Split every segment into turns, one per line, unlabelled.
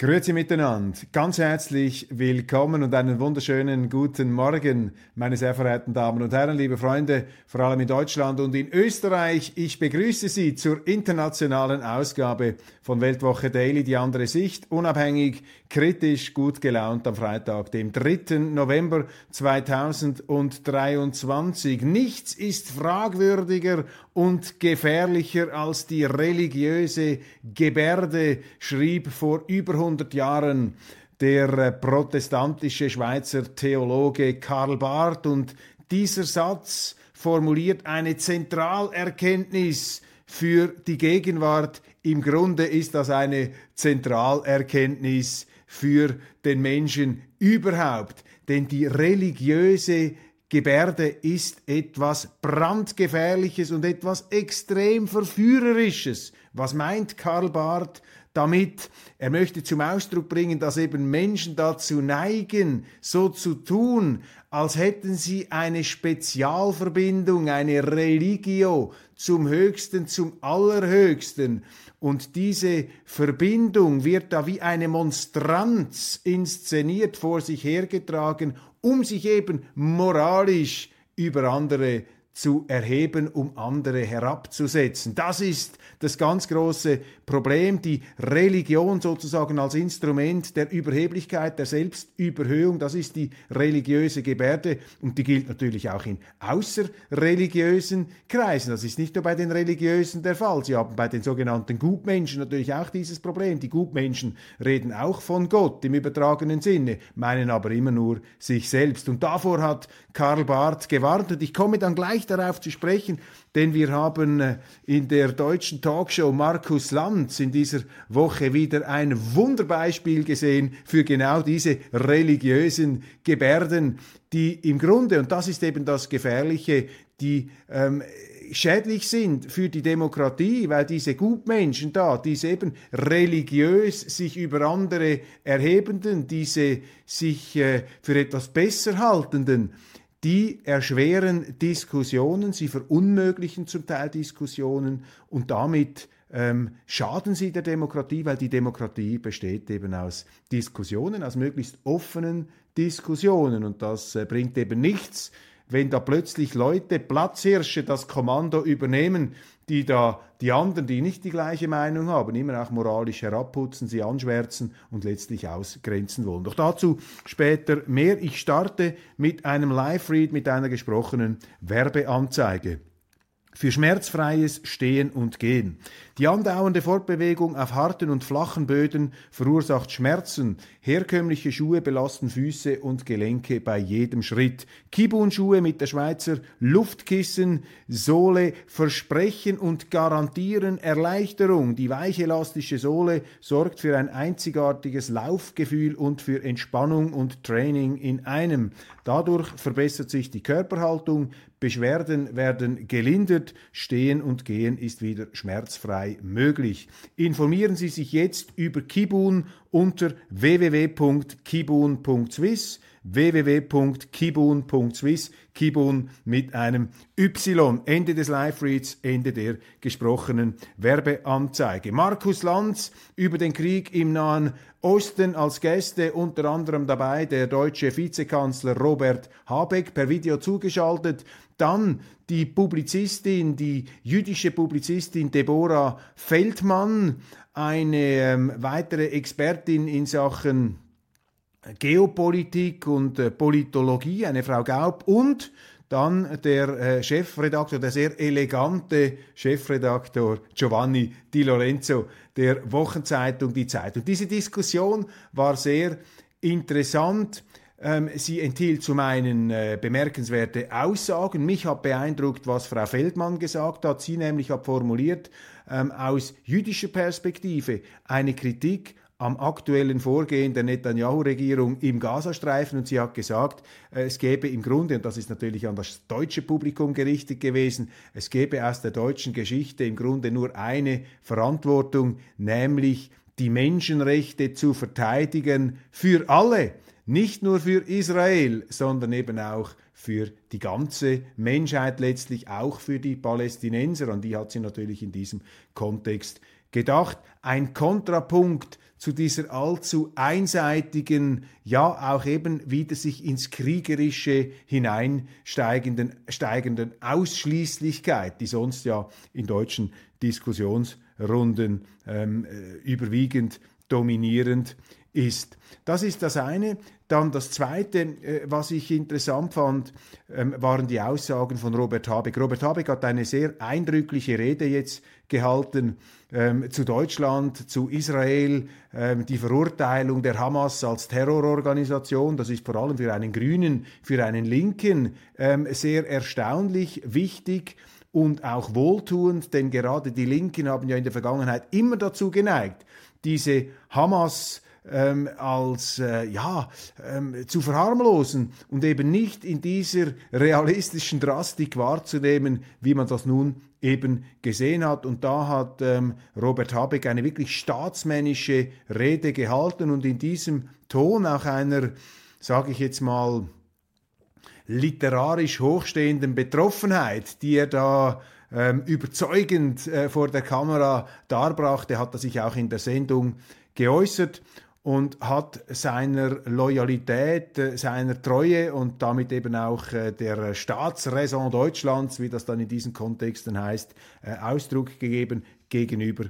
Grüezi miteinander, ganz herzlich willkommen und einen wunderschönen guten Morgen, meine sehr verehrten Damen und Herren, liebe Freunde, vor allem in Deutschland und in Österreich. Ich begrüße Sie zur internationalen Ausgabe von Weltwoche Daily, die andere Sicht, unabhängig, kritisch, gut gelaunt am Freitag, dem 3. November 2023. Nichts ist fragwürdiger und gefährlicher als die religiöse Gebärde, schrieb vor über 100 Jahren der äh, protestantische Schweizer Theologe Karl Barth und dieser Satz formuliert eine Zentralerkenntnis für die Gegenwart. Im Grunde ist das eine Zentralerkenntnis für den Menschen überhaupt. Denn die religiöse Gebärde ist etwas brandgefährliches und etwas extrem verführerisches. Was meint Karl Barth damit? Er möchte zum Ausdruck bringen, dass eben Menschen dazu neigen, so zu tun, als hätten sie eine Spezialverbindung, eine Religio zum Höchsten, zum Allerhöchsten. Und diese Verbindung wird da wie eine Monstranz inszeniert vor sich hergetragen um sich eben moralisch über andere zu erheben, um andere herabzusetzen. Das ist das ganz große Problem, die Religion sozusagen als Instrument der Überheblichkeit, der Selbstüberhöhung, das ist die religiöse Gebärde und die gilt natürlich auch in außerreligiösen Kreisen. Das ist nicht nur bei den Religiösen der Fall. Sie haben bei den sogenannten Gutmenschen natürlich auch dieses Problem. Die Gutmenschen reden auch von Gott im übertragenen Sinne, meinen aber immer nur sich selbst. Und davor hat Karl Barth gewarnt und ich komme dann gleich darauf zu sprechen, denn wir haben äh, in der deutschen Talkshow Markus Lanz in dieser Woche wieder ein Wunderbeispiel gesehen für genau diese religiösen Gebärden, die im Grunde, und das ist eben das Gefährliche, die ähm, schädlich sind für die Demokratie, weil diese Gutmenschen da, diese eben religiös sich über andere erhebenden, diese sich äh, für etwas besser haltenden, die erschweren Diskussionen, sie verunmöglichen zum Teil Diskussionen und damit ähm, schaden sie der Demokratie, weil die Demokratie besteht eben aus Diskussionen, aus möglichst offenen Diskussionen. Und das äh, bringt eben nichts, wenn da plötzlich Leute, Platzhirsche, das Kommando übernehmen, die da die anderen, die nicht die gleiche Meinung haben, immer auch moralisch herabputzen, sie anschwärzen und letztlich ausgrenzen wollen. Doch dazu später mehr. Ich starte mit einem Live-Read, mit einer gesprochenen Werbeanzeige für schmerzfreies Stehen und Gehen. Die andauernde Fortbewegung auf harten und flachen Böden verursacht Schmerzen. Herkömmliche Schuhe belasten Füße und Gelenke bei jedem Schritt. Kibun-Schuhe mit der Schweizer Luftkissen-Sohle versprechen und garantieren Erleichterung. Die weiche elastische Sohle sorgt für ein einzigartiges Laufgefühl und für Entspannung und Training in einem. Dadurch verbessert sich die Körperhaltung, Beschwerden werden gelindert, Stehen und Gehen ist wieder schmerzfrei möglich. Informieren Sie sich jetzt über Kibun unter www.kibun.swiss www.kibun.swiss, Kibun mit einem Y. Ende des Live-Reads, Ende der gesprochenen Werbeanzeige. Markus Lanz über den Krieg im Nahen Osten als Gäste, unter anderem dabei der deutsche Vizekanzler Robert Habeck per Video zugeschaltet. Dann die Publizistin, die jüdische Publizistin Deborah Feldmann, eine ähm, weitere Expertin in Sachen Geopolitik und äh, Politologie, eine Frau Gaub und dann der äh, Chefredaktor, der sehr elegante Chefredaktor Giovanni Di Lorenzo der Wochenzeitung Die Zeit. Und diese Diskussion war sehr interessant. Ähm, sie enthielt zum einen äh, bemerkenswerte Aussagen. Mich hat beeindruckt, was Frau Feldmann gesagt hat. Sie nämlich hat formuliert, ähm, aus jüdischer Perspektive eine Kritik am aktuellen Vorgehen der Netanyahu-Regierung im Gazastreifen und sie hat gesagt, äh, es gäbe im Grunde, und das ist natürlich an das deutsche Publikum gerichtet gewesen, es gäbe aus der deutschen Geschichte im Grunde nur eine Verantwortung, nämlich die Menschenrechte zu verteidigen für alle, nicht nur für Israel, sondern eben auch für die ganze Menschheit, letztlich auch für die Palästinenser, an die hat sie natürlich in diesem Kontext gedacht. Ein Kontrapunkt zu dieser allzu einseitigen, ja auch eben wieder sich ins Kriegerische hineinsteigenden steigenden Ausschließlichkeit, die sonst ja in deutschen Diskussionsrunden ähm, äh, überwiegend dominierend ist. Das ist das eine. Dann das Zweite, äh, was ich interessant fand, ähm, waren die Aussagen von Robert Habeck. Robert Habeck hat eine sehr eindrückliche Rede jetzt gehalten ähm, zu Deutschland, zu Israel, ähm, die Verurteilung der Hamas als Terrororganisation. Das ist vor allem für einen Grünen, für einen Linken ähm, sehr erstaunlich, wichtig und auch wohltuend, denn gerade die Linken haben ja in der Vergangenheit immer dazu geneigt, diese Hamas ähm, als äh, ja ähm, zu verharmlosen und eben nicht in dieser realistischen Drastik wahrzunehmen, wie man das nun eben gesehen hat. Und da hat ähm, Robert Habeck eine wirklich staatsmännische Rede gehalten und in diesem Ton auch einer, sage ich jetzt mal, literarisch hochstehenden Betroffenheit, die er da ähm, überzeugend äh, vor der Kamera darbrachte, hat er sich auch in der Sendung geäußert und hat seiner Loyalität, äh, seiner Treue und damit eben auch äh, der Staatsräson Deutschlands, wie das dann in diesen Kontexten heißt, äh, Ausdruck gegeben gegenüber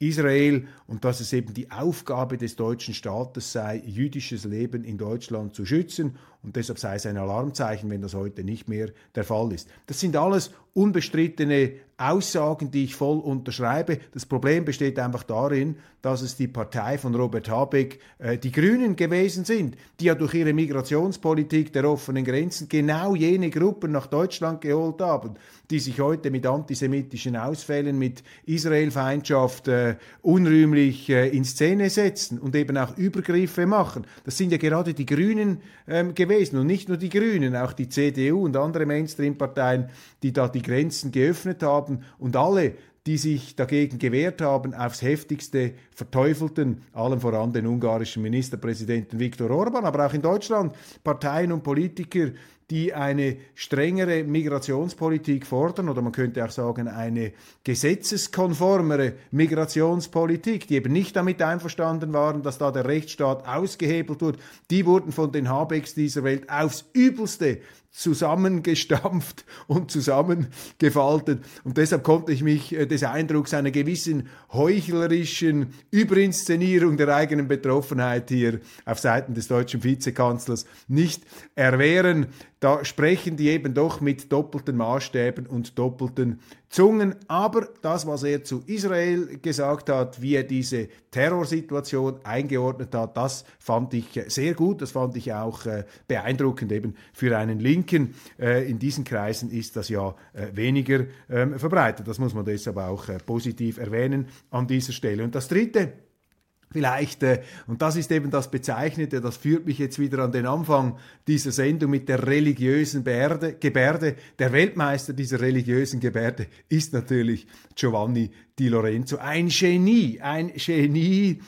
Israel und dass es eben die Aufgabe des deutschen Staates sei, jüdisches Leben in Deutschland zu schützen und deshalb sei es ein Alarmzeichen, wenn das heute nicht mehr der Fall ist. Das sind alles unbestrittene Aussagen, die ich voll unterschreibe. Das Problem besteht einfach darin, dass es die Partei von Robert Habeck, äh, die Grünen gewesen sind, die ja durch ihre Migrationspolitik der offenen Grenzen genau jene Gruppen nach Deutschland geholt haben, die sich heute mit antisemitischen Ausfällen, mit Israelfeindschaft äh, unrühmlich äh, in Szene setzen und eben auch Übergriffe machen. Das sind ja gerade die Grünen ähm, gewesen und nicht nur die Grünen, auch die CDU und andere Mainstream-Parteien, die da die Grenzen geöffnet haben und alle, die sich dagegen gewehrt haben, aufs heftigste verteufelten, allem voran den ungarischen Ministerpräsidenten Viktor Orban, aber auch in Deutschland Parteien und Politiker, die eine strengere Migrationspolitik fordern oder man könnte auch sagen eine gesetzeskonformere Migrationspolitik, die eben nicht damit einverstanden waren, dass da der Rechtsstaat ausgehebelt wird, die wurden von den Habecks dieser Welt aufs übelste zusammengestampft und zusammengefaltet. Und deshalb konnte ich mich äh, des Eindrucks einer gewissen heuchlerischen Überinszenierung der eigenen Betroffenheit hier auf Seiten des deutschen Vizekanzlers nicht erwehren. Da sprechen die eben doch mit doppelten Maßstäben und doppelten Zungen. Aber das, was er zu Israel gesagt hat, wie er diese Terrorsituation eingeordnet hat, das fand ich sehr gut. Das fand ich auch äh, beeindruckend eben für einen Linken. Äh, in diesen Kreisen ist das ja äh, weniger ähm, verbreitet. Das muss man deshalb auch positiv erwähnen an dieser Stelle. Und das Dritte, Vielleicht, äh, und das ist eben das Bezeichnete, das führt mich jetzt wieder an den Anfang dieser Sendung mit der religiösen Bärde, Gebärde. Der Weltmeister dieser religiösen Gebärde ist natürlich Giovanni Di Lorenzo. Ein Genie, ein Genie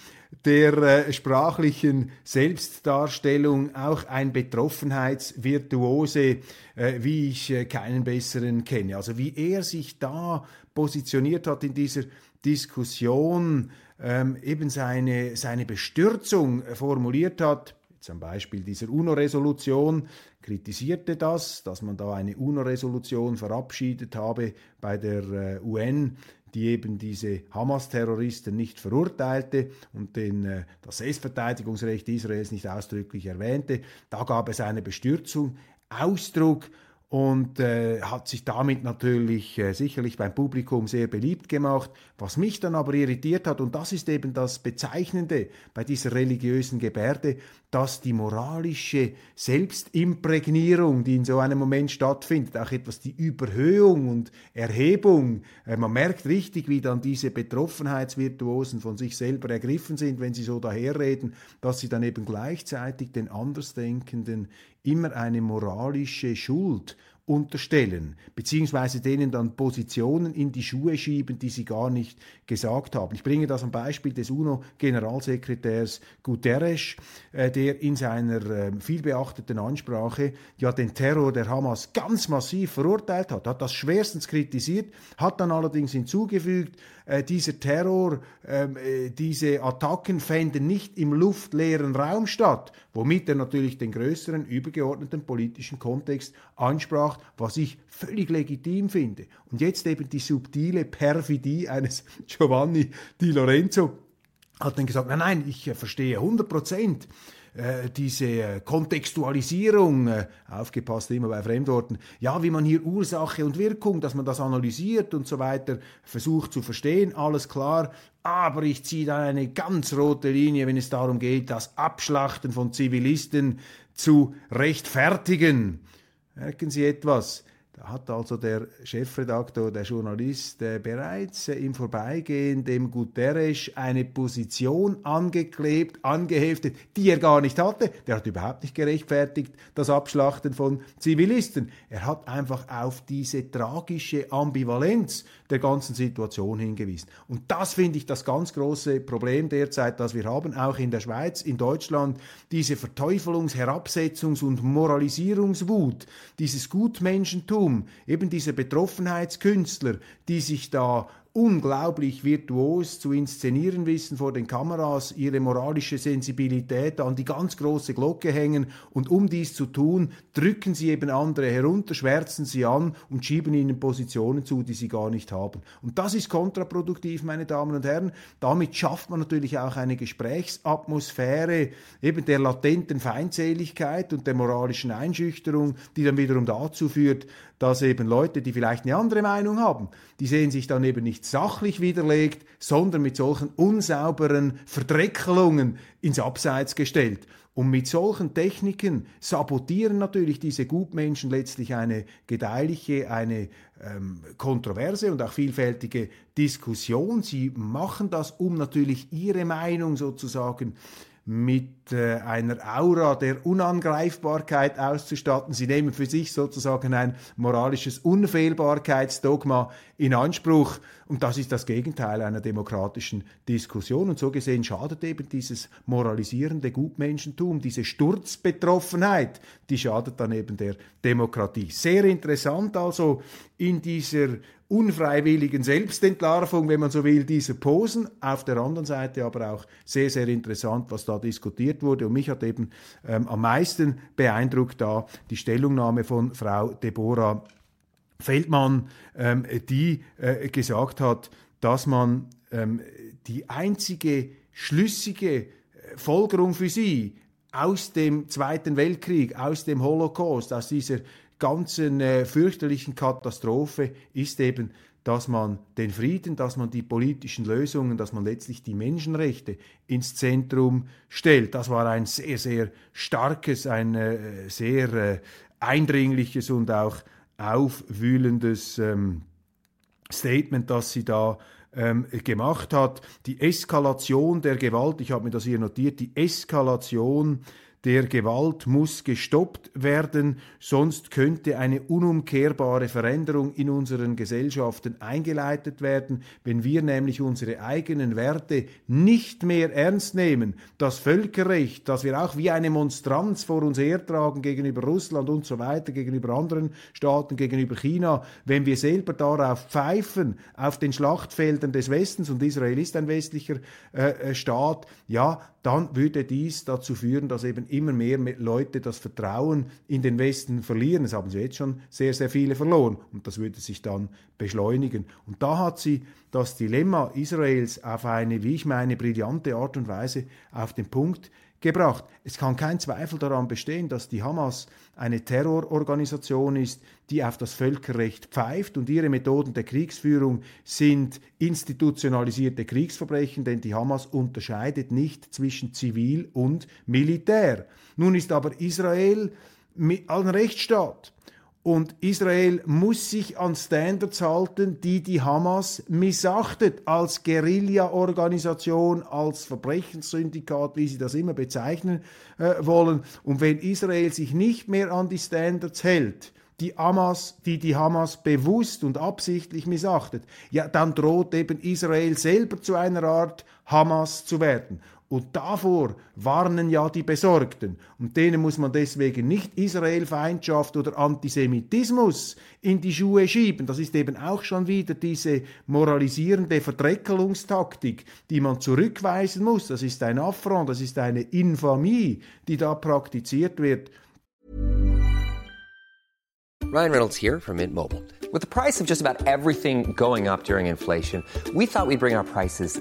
der äh, sprachlichen Selbstdarstellung, auch ein Betroffenheitsvirtuose, äh, wie ich äh, keinen besseren kenne. Also wie er sich da positioniert hat in dieser Diskussion, ähm, eben seine, seine Bestürzung formuliert hat, zum Beispiel dieser UNO-Resolution, kritisierte das, dass man da eine UNO-Resolution verabschiedet habe bei der äh, UN, die eben diese Hamas-Terroristen nicht verurteilte und den, äh, das Selbstverteidigungsrecht Israels nicht ausdrücklich erwähnte. Da gab es eine Bestürzung, Ausdruck und äh, hat sich damit natürlich äh, sicherlich beim Publikum sehr beliebt gemacht. Was mich dann aber irritiert hat, und das ist eben das Bezeichnende bei dieser religiösen Gebärde, dass die moralische Selbstimprägnierung, die in so einem Moment stattfindet, auch etwas die Überhöhung und Erhebung, äh, man merkt richtig, wie dann diese Betroffenheitsvirtuosen von sich selber ergriffen sind, wenn sie so daherreden, dass sie dann eben gleichzeitig den Andersdenkenden immer eine moralische Schuld unterstellen, beziehungsweise denen dann Positionen in die Schuhe schieben, die sie gar nicht gesagt haben. Ich bringe das am Beispiel des UNO-Generalsekretärs Guterres, äh, der in seiner äh, vielbeachteten Ansprache ja den Terror der Hamas ganz massiv verurteilt hat, hat das schwerstens kritisiert, hat dann allerdings hinzugefügt, äh, dieser Terror, ähm, äh, diese Attacken fänden nicht im luftleeren Raum statt, womit er natürlich den größeren übergeordneten politischen Kontext ansprach, was ich völlig legitim finde. Und jetzt eben die subtile Perfidie eines Giovanni Di Lorenzo hat dann gesagt, nein, nein, ich äh, verstehe 100 Prozent äh, diese äh, Kontextualisierung, aufgepasst immer bei Fremdworten, ja, wie man hier Ursache und Wirkung, dass man das analysiert und so weiter, versucht zu verstehen, alles klar, aber ich ziehe da eine ganz rote Linie, wenn es darum geht, das Abschlachten von Zivilisten zu rechtfertigen. Merken Sie etwas? Da hat also der Chefredaktor, der Journalist äh, bereits äh, im Vorbeigehen dem Guterres eine Position angeklebt, angeheftet, die er gar nicht hatte. Der hat überhaupt nicht gerechtfertigt das Abschlachten von Zivilisten. Er hat einfach auf diese tragische Ambivalenz der ganzen Situation hingewiesen. Und das finde ich das ganz große Problem derzeit, das wir haben, auch in der Schweiz, in Deutschland, diese Verteufelungs-, Herabsetzungs- und Moralisierungswut, dieses Gutmenschentum, eben diese Betroffenheitskünstler, die sich da unglaublich virtuos zu inszenieren wissen vor den Kameras, ihre moralische Sensibilität an die ganz große Glocke hängen und um dies zu tun, drücken sie eben andere herunter, schwärzen sie an und schieben ihnen Positionen zu, die sie gar nicht haben. Und das ist kontraproduktiv, meine Damen und Herren. Damit schafft man natürlich auch eine Gesprächsatmosphäre eben der latenten Feindseligkeit und der moralischen Einschüchterung, die dann wiederum dazu führt, dass eben Leute, die vielleicht eine andere Meinung haben, die sehen sich dann eben nicht sachlich widerlegt, sondern mit solchen unsauberen Verdreckelungen ins Abseits gestellt. Und mit solchen Techniken sabotieren natürlich diese Gutmenschen letztlich eine gedeihliche, eine ähm, kontroverse und auch vielfältige Diskussion. Sie machen das, um natürlich ihre Meinung sozusagen mit äh, einer Aura der Unangreifbarkeit auszustatten. Sie nehmen für sich sozusagen ein moralisches Unfehlbarkeitsdogma in Anspruch. Und das ist das Gegenteil einer demokratischen Diskussion. Und so gesehen schadet eben dieses moralisierende Gutmenschentum, diese Sturzbetroffenheit, die schadet dann eben der Demokratie. Sehr interessant also in dieser unfreiwilligen Selbstentlarvung, wenn man so will, dieser Posen. Auf der anderen Seite aber auch sehr, sehr interessant, was da diskutiert wurde. Und mich hat eben ähm, am meisten beeindruckt da die Stellungnahme von Frau Deborah Feldmann, ähm, die äh, gesagt hat, dass man ähm, die einzige schlüssige äh, Folgerung für sie aus dem Zweiten Weltkrieg, aus dem Holocaust, aus dieser ganzen äh, fürchterlichen Katastrophe ist eben, dass man den Frieden, dass man die politischen Lösungen, dass man letztlich die Menschenrechte ins Zentrum stellt. Das war ein sehr, sehr starkes, ein äh, sehr äh, eindringliches und auch aufwühlendes ähm, Statement, das sie da ähm, gemacht hat. Die Eskalation der Gewalt, ich habe mir das hier notiert, die Eskalation der Gewalt muss gestoppt werden, sonst könnte eine unumkehrbare Veränderung in unseren Gesellschaften eingeleitet werden, wenn wir nämlich unsere eigenen Werte nicht mehr ernst nehmen. Das Völkerrecht, das wir auch wie eine Monstranz vor uns hertragen gegenüber Russland und so weiter, gegenüber anderen Staaten, gegenüber China, wenn wir selber darauf pfeifen, auf den Schlachtfeldern des Westens, und Israel ist ein westlicher äh, äh Staat, ja, dann würde dies dazu führen, dass eben immer mehr Leute das Vertrauen in den Westen verlieren. Das haben sie jetzt schon sehr, sehr viele verloren und das würde sich dann beschleunigen. Und da hat sie das Dilemma Israels auf eine, wie ich meine, brillante Art und Weise auf den Punkt gebracht. Es kann kein Zweifel daran bestehen, dass die Hamas eine Terrororganisation ist, die auf das Völkerrecht pfeift und ihre Methoden der Kriegsführung sind institutionalisierte Kriegsverbrechen, denn die Hamas unterscheidet nicht zwischen Zivil und Militär. Nun ist aber Israel ein Rechtsstaat. Und Israel muss sich an Standards halten, die die Hamas missachtet als Guerilla-Organisation, als Verbrechenssyndikat, wie sie das immer bezeichnen äh, wollen. Und wenn Israel sich nicht mehr an die Standards hält, die Hamas, die die Hamas bewusst und absichtlich missachtet, ja, dann droht eben Israel selber zu einer Art Hamas zu werden. Und davor warnen ja die Besorgten. Und denen muss man deswegen nicht Israelfeindschaft oder Antisemitismus in die Schuhe schieben. Das ist eben auch schon wieder diese moralisierende Verdreckelungstaktik, die man zurückweisen muss. Das ist ein Affront, das ist eine Infamie, die da praktiziert wird.
Ryan Reynolds here from Mint Mobile. With the price of just about everything going up during inflation, we thought we'd bring our prices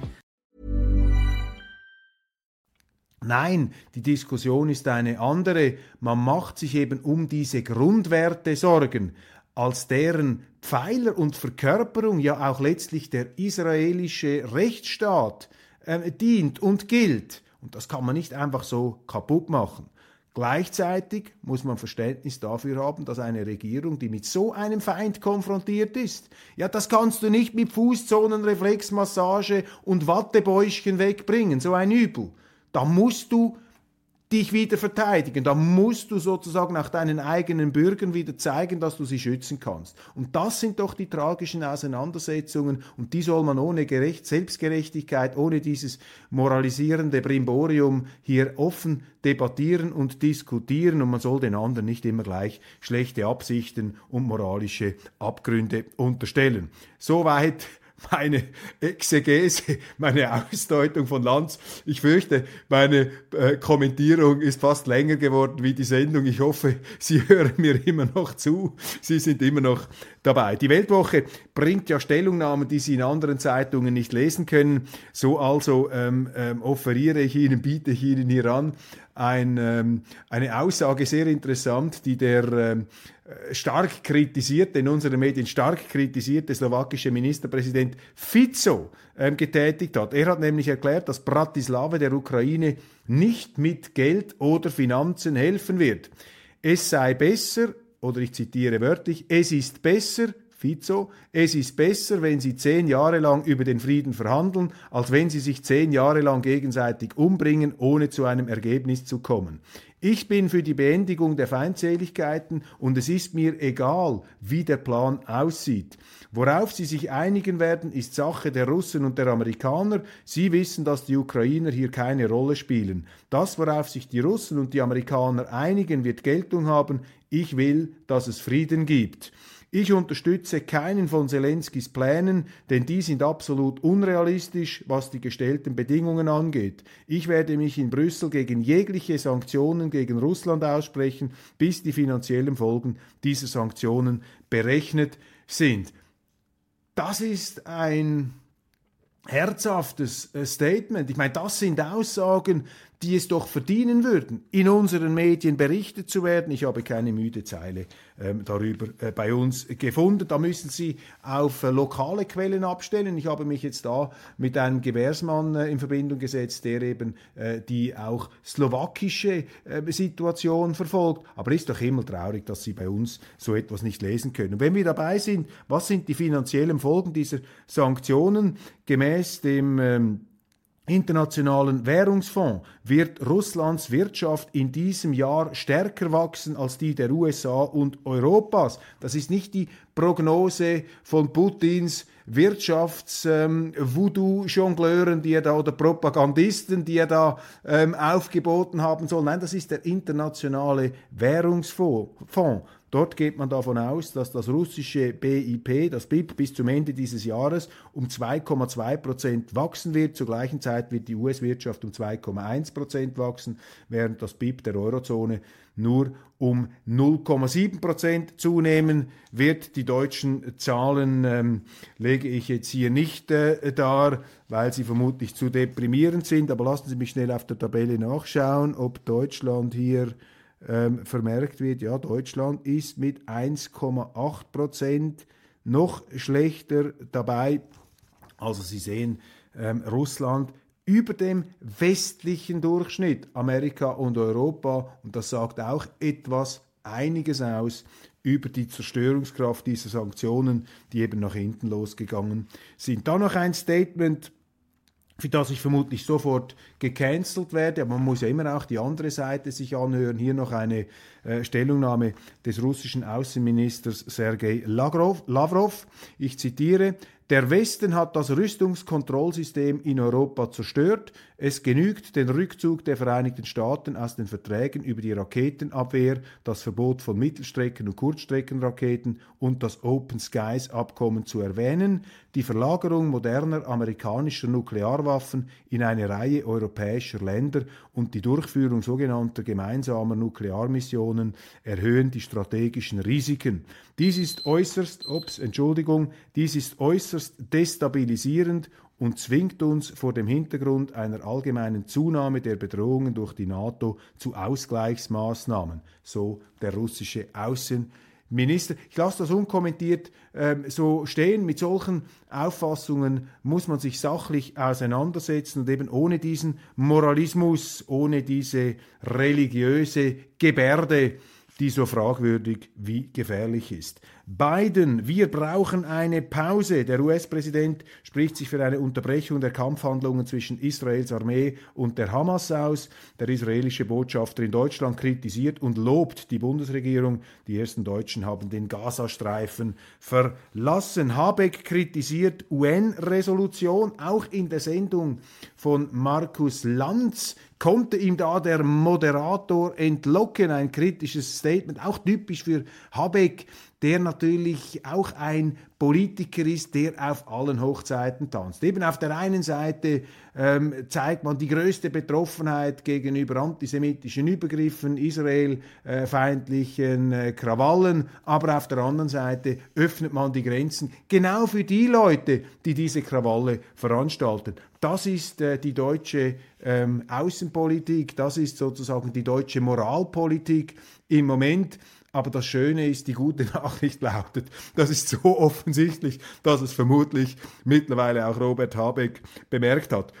Nein, die Diskussion ist eine andere. Man macht sich eben um diese Grundwerte Sorgen, als deren Pfeiler und Verkörperung ja auch letztlich der israelische Rechtsstaat äh, dient und gilt. Und das kann man nicht einfach so kaputt machen. Gleichzeitig muss man Verständnis dafür haben, dass eine Regierung, die mit so einem Feind konfrontiert ist, ja, das kannst du nicht mit Fußzonenreflexmassage und Wattebäuschen wegbringen, so ein Übel. Da musst du dich wieder verteidigen. Da musst du sozusagen nach deinen eigenen Bürgern wieder zeigen, dass du sie schützen kannst. Und das sind doch die tragischen Auseinandersetzungen und die soll man ohne Gerecht, Selbstgerechtigkeit, ohne dieses moralisierende Brimborium hier offen debattieren und diskutieren und man soll den anderen nicht immer gleich schlechte Absichten und moralische Abgründe unterstellen. Soweit meine Exegese, meine Ausdeutung von Lanz. Ich fürchte, meine äh, Kommentierung ist fast länger geworden wie die Sendung. Ich hoffe, Sie hören mir immer noch zu. Sie sind immer noch dabei. Die Weltwoche bringt ja Stellungnahmen, die Sie in anderen Zeitungen nicht lesen können. So also ähm, ähm, offeriere ich Ihnen, biete ich Ihnen hier an, ein, ähm, eine Aussage sehr interessant, die der ähm, stark kritisierte, in unseren Medien stark kritisierte slowakische Ministerpräsident Fico ähm, getätigt hat. Er hat nämlich erklärt, dass Bratislava der Ukraine nicht mit Geld oder Finanzen helfen wird. Es sei besser, oder ich zitiere wörtlich, es ist besser, Fico, es ist besser, wenn sie zehn Jahre lang über den Frieden verhandeln, als wenn sie sich zehn Jahre lang gegenseitig umbringen, ohne zu einem Ergebnis zu kommen. Ich bin für die Beendigung der Feindseligkeiten und es ist mir egal, wie der Plan aussieht. Worauf sie sich einigen werden, ist Sache der Russen und der Amerikaner. Sie wissen, dass die Ukrainer hier keine Rolle spielen. Das, worauf sich die Russen und die Amerikaner einigen, wird Geltung haben. Ich will, dass es Frieden gibt. Ich unterstütze keinen von Zelenskis Plänen, denn die sind absolut unrealistisch, was die gestellten Bedingungen angeht. Ich werde mich in Brüssel gegen jegliche Sanktionen gegen Russland aussprechen, bis die finanziellen Folgen dieser Sanktionen berechnet sind. Das ist ein herzhaftes äh, Statement. Ich meine, das sind Aussagen, die es doch verdienen würden, in unseren Medien berichtet zu werden. Ich habe keine müde Zeile ähm, darüber äh, bei uns gefunden. Da müssen Sie auf äh, lokale Quellen abstellen. Ich habe mich jetzt da mit einem Gewährsmann äh, in Verbindung gesetzt, der eben äh, die auch slowakische äh, Situation verfolgt. Aber ist doch immer traurig, dass Sie bei uns so etwas nicht lesen können. Und wenn wir dabei sind, was sind die finanziellen Folgen dieser Sanktionen gemäß dem ähm, Internationalen Währungsfonds wird Russlands Wirtschaft in diesem Jahr stärker wachsen als die der USA und Europas. Das ist nicht die Prognose von Putins Wirtschafts-Voodoo-Jongleuren, ähm, die er da oder Propagandisten, die er da ähm, aufgeboten haben soll. Nein, das ist der internationale Währungsfonds. Dort geht man davon aus, dass das russische BIP, das BIP, bis zum Ende dieses Jahres um 2,2 Prozent wachsen wird. Zur gleichen Zeit wird die US-Wirtschaft um 2,1 Prozent wachsen, während das BIP der Eurozone nur um 0,7 Prozent zunehmen wird. Die deutschen Zahlen ähm, lege ich jetzt hier nicht äh, dar, weil sie vermutlich zu deprimierend sind. Aber lassen Sie mich schnell auf der Tabelle nachschauen, ob Deutschland hier ähm, vermerkt wird, ja, Deutschland ist mit 1,8 Prozent noch schlechter dabei. Also Sie sehen, ähm, Russland über dem westlichen Durchschnitt, Amerika und Europa, und das sagt auch etwas, einiges aus über die Zerstörungskraft dieser Sanktionen, die eben nach hinten losgegangen sind. Dann noch ein Statement für das ich vermutlich sofort gecancelt werde. Aber man muss ja immer auch die andere Seite sich anhören. Hier noch eine äh, Stellungnahme des russischen Außenministers Sergei Lavrov. Ich zitiere, der Westen hat das Rüstungskontrollsystem in Europa zerstört. Es genügt den Rückzug der Vereinigten Staaten aus den Verträgen über die Raketenabwehr, das Verbot von Mittelstrecken- und Kurzstreckenraketen und das Open Skies Abkommen zu erwähnen. Die Verlagerung moderner amerikanischer Nuklearwaffen in eine Reihe europäischer Länder und die Durchführung sogenannter gemeinsamer Nuklearmissionen erhöhen die strategischen Risiken. Dies ist äußerst, ups, Entschuldigung, dies ist äußerst destabilisierend und zwingt uns vor dem Hintergrund einer allgemeinen Zunahme der Bedrohungen durch die NATO zu Ausgleichsmaßnahmen, so der russische Außenminister. Ich lasse das unkommentiert ähm, so stehen. Mit solchen Auffassungen muss man sich sachlich auseinandersetzen und eben ohne diesen Moralismus, ohne diese religiöse Gebärde, die so fragwürdig wie gefährlich ist. Biden, wir brauchen eine Pause. Der US-Präsident spricht sich für eine Unterbrechung der Kampfhandlungen zwischen Israels Armee und der Hamas aus. Der israelische Botschafter in Deutschland kritisiert und lobt die Bundesregierung. Die ersten Deutschen haben den Gazastreifen verlassen. Habeck kritisiert UN-Resolution, auch in der Sendung von Markus Lanz konnte ihm da der Moderator entlocken, ein kritisches Statement, auch typisch für Habeck, der natürlich auch ein Politiker ist, der auf allen Hochzeiten tanzt. Eben auf der einen Seite ähm, zeigt man die größte Betroffenheit gegenüber antisemitischen Übergriffen, israelfeindlichen äh, Krawallen, aber auf der anderen Seite öffnet man die Grenzen genau für die Leute, die diese Krawalle veranstalten. Das ist äh, die deutsche ähm, Außenpolitik, das ist sozusagen die deutsche Moralpolitik im Moment. Aber das Schöne ist, die gute Nachricht lautet, das ist so offensichtlich, dass es vermutlich mittlerweile auch Robert Habeck bemerkt hat.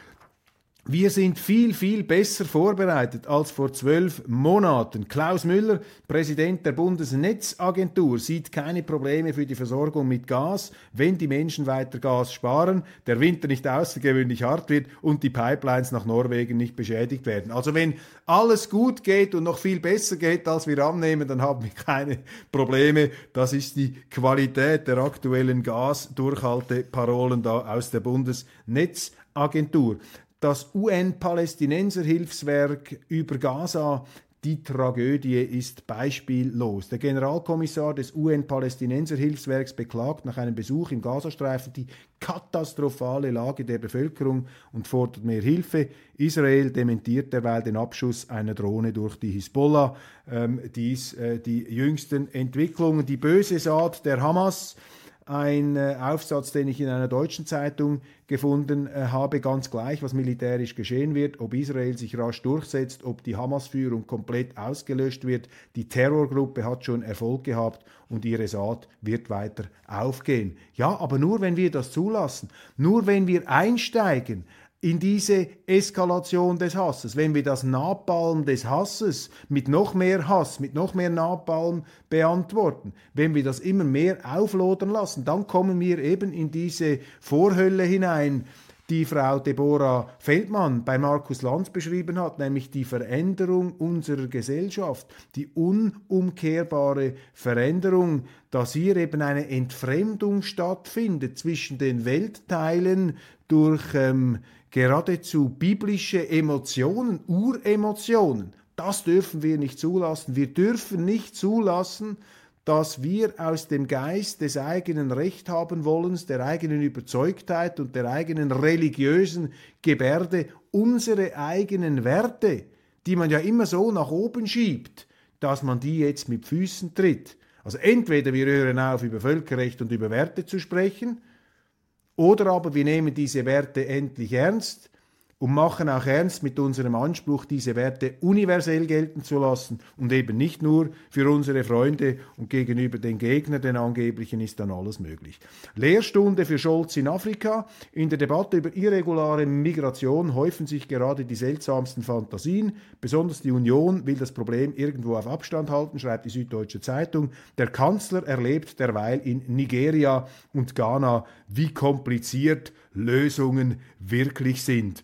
Wir sind viel, viel besser vorbereitet als vor zwölf Monaten. Klaus Müller, Präsident der Bundesnetzagentur, sieht keine Probleme für die Versorgung mit Gas, wenn die Menschen weiter Gas sparen, der Winter nicht außergewöhnlich hart wird und die Pipelines nach Norwegen nicht beschädigt werden. Also wenn alles gut geht und noch viel besser geht, als wir annehmen, dann haben wir keine Probleme. Das ist die Qualität der aktuellen Gasdurchhalteparolen da aus der Bundesnetzagentur das UN-Palästinenser-Hilfswerk über Gaza die Tragödie ist beispiellos. Der Generalkommissar des UN-Palästinenser-Hilfswerks beklagt nach einem Besuch im Gazastreifen die katastrophale Lage der Bevölkerung und fordert mehr Hilfe. Israel dementiert derweil den Abschuss einer Drohne durch die Hisbollah. Ähm, dies äh, die jüngsten Entwicklungen. Die böse Saat der Hamas ein äh, Aufsatz, den ich in einer deutschen Zeitung gefunden äh, habe, ganz gleich, was militärisch geschehen wird, ob Israel sich rasch durchsetzt, ob die Hamas-Führung komplett ausgelöscht wird. Die Terrorgruppe hat schon Erfolg gehabt und ihre Saat wird weiter aufgehen. Ja, aber nur wenn wir das zulassen, nur wenn wir einsteigen in diese Eskalation des Hasses, wenn wir das Napalm des Hasses mit noch mehr Hass, mit noch mehr Napalm beantworten, wenn wir das immer mehr auflodern lassen, dann kommen wir eben in diese Vorhölle hinein, die Frau Deborah Feldmann bei Markus Lanz beschrieben hat, nämlich die Veränderung unserer Gesellschaft, die unumkehrbare Veränderung, dass hier eben eine Entfremdung stattfindet zwischen den Weltteilen durch ähm, geradezu biblische Emotionen, Uremotionen. Das dürfen wir nicht zulassen. Wir dürfen nicht zulassen, dass wir aus dem Geist des eigenen Recht haben wollens, der eigenen Überzeugtheit und der eigenen religiösen Gebärde unsere eigenen Werte, die man ja immer so nach oben schiebt, dass man die jetzt mit Füßen tritt. Also entweder wir hören auf, über Völkerrecht und über Werte zu sprechen, oder aber wir nehmen diese Werte endlich ernst und machen auch ernst mit unserem Anspruch, diese Werte universell gelten zu lassen und eben nicht nur für unsere Freunde und gegenüber den Gegnern, den angeblichen, ist dann alles möglich. Lehrstunde für Scholz in Afrika. In der Debatte über irregulare Migration häufen sich gerade die seltsamsten Fantasien. Besonders die Union will das Problem irgendwo auf Abstand halten, schreibt die Süddeutsche Zeitung. Der Kanzler erlebt derweil in Nigeria und Ghana, wie kompliziert Lösungen wirklich sind.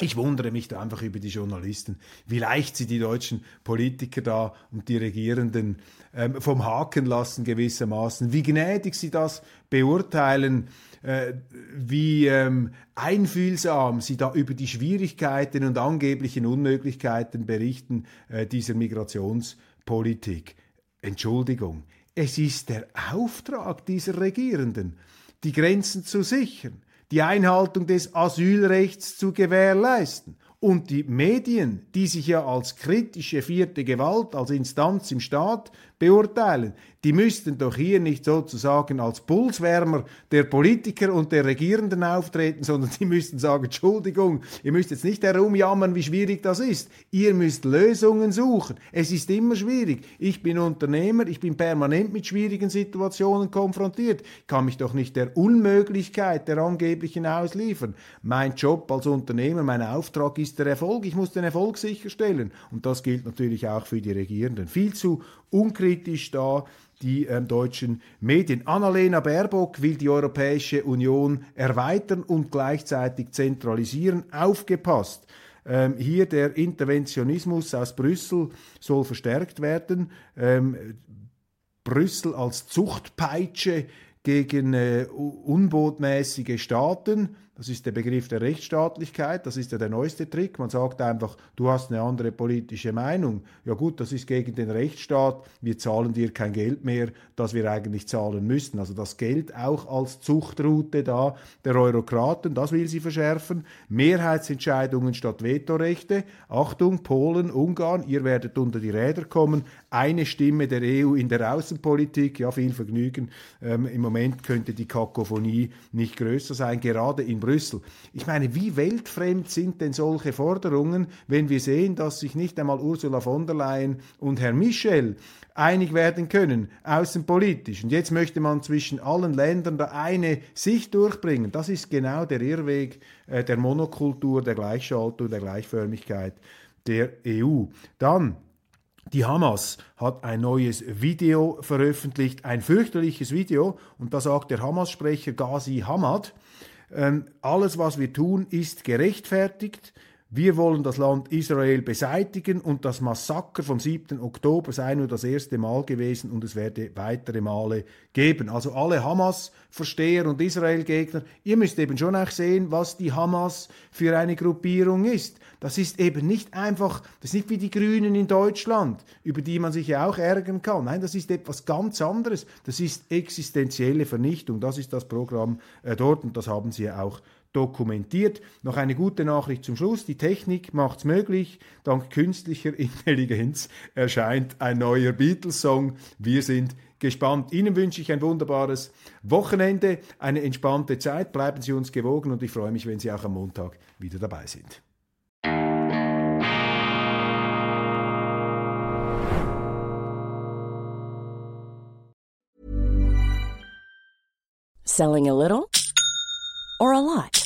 Ich wundere mich da einfach über die Journalisten, wie leicht sie die deutschen Politiker da und die Regierenden ähm, vom Haken lassen gewissermaßen, wie gnädig sie das beurteilen, äh, wie ähm, einfühlsam sie da über die Schwierigkeiten und angeblichen Unmöglichkeiten berichten äh, dieser Migrationspolitik. Entschuldigung, es ist der Auftrag dieser Regierenden, die Grenzen zu sichern die Einhaltung des Asylrechts zu gewährleisten. Und die Medien, die sich ja als kritische vierte Gewalt, als Instanz im Staat beurteilen, die müssten doch hier nicht sozusagen als Pulswärmer der Politiker und der Regierenden auftreten, sondern die müssten sagen, Entschuldigung, ihr müsst jetzt nicht herumjammern, wie schwierig das ist. Ihr müsst Lösungen suchen. Es ist immer schwierig. Ich bin Unternehmer, ich bin permanent mit schwierigen Situationen konfrontiert. Ich kann mich doch nicht der Unmöglichkeit der angeblichen ausliefern. Mein Job als Unternehmer, mein Auftrag ist der Erfolg. Ich muss den Erfolg sicherstellen. Und das gilt natürlich auch für die Regierenden. Viel zu unkritisch da die ähm, deutschen Medien. Annalena Baerbock will die Europäische Union erweitern und gleichzeitig zentralisieren. Aufgepasst! Ähm, hier der Interventionismus aus Brüssel soll verstärkt werden. Ähm, Brüssel als Zuchtpeitsche gegen äh, unbotmäßige Staaten. Das ist der Begriff der Rechtsstaatlichkeit, das ist ja der neueste Trick. Man sagt einfach, du hast eine andere politische Meinung. Ja gut, das ist gegen den Rechtsstaat, wir zahlen dir kein Geld mehr, das wir eigentlich zahlen müssten. Also das Geld auch als Zuchtroute da der Eurokraten, das will sie verschärfen. Mehrheitsentscheidungen statt Vetorechte. Achtung, Polen, Ungarn, ihr werdet unter die Räder kommen. Eine Stimme der EU in der Außenpolitik, ja viel Vergnügen. Ähm, Im Moment könnte die Kakophonie nicht größer sein, gerade in Brüssel. Ich meine, wie weltfremd sind denn solche Forderungen, wenn wir sehen, dass sich nicht einmal Ursula von der Leyen und Herr Michel einig werden können, außenpolitisch. Und jetzt möchte man zwischen allen Ländern da eine Sicht durchbringen. Das ist genau der Irrweg äh, der Monokultur, der Gleichschaltung, der Gleichförmigkeit der EU. Dann die Hamas hat ein neues Video veröffentlicht, ein fürchterliches Video, und da sagt der Hamas-Sprecher Ghazi Hamad, ähm, alles, was wir tun, ist gerechtfertigt. Wir wollen das Land Israel beseitigen und das Massaker vom 7. Oktober sei nur das erste Mal gewesen und es werde weitere Male geben. Also alle Hamas-Versteher und Israel-Gegner, ihr müsst eben schon auch sehen, was die Hamas für eine Gruppierung ist. Das ist eben nicht einfach, das ist nicht wie die Grünen in Deutschland, über die man sich ja auch ärgern kann. Nein, das ist etwas ganz anderes. Das ist existenzielle Vernichtung. Das ist das Programm äh, dort und das haben sie ja auch dokumentiert. Noch eine gute Nachricht zum Schluss. Die Technik macht es möglich. Dank künstlicher Intelligenz erscheint ein neuer Beatles-Song. Wir sind gespannt. Ihnen wünsche ich ein wunderbares Wochenende, eine entspannte Zeit. Bleiben Sie uns gewogen und ich freue mich, wenn Sie auch am Montag wieder dabei sind.
Selling a little or a lot?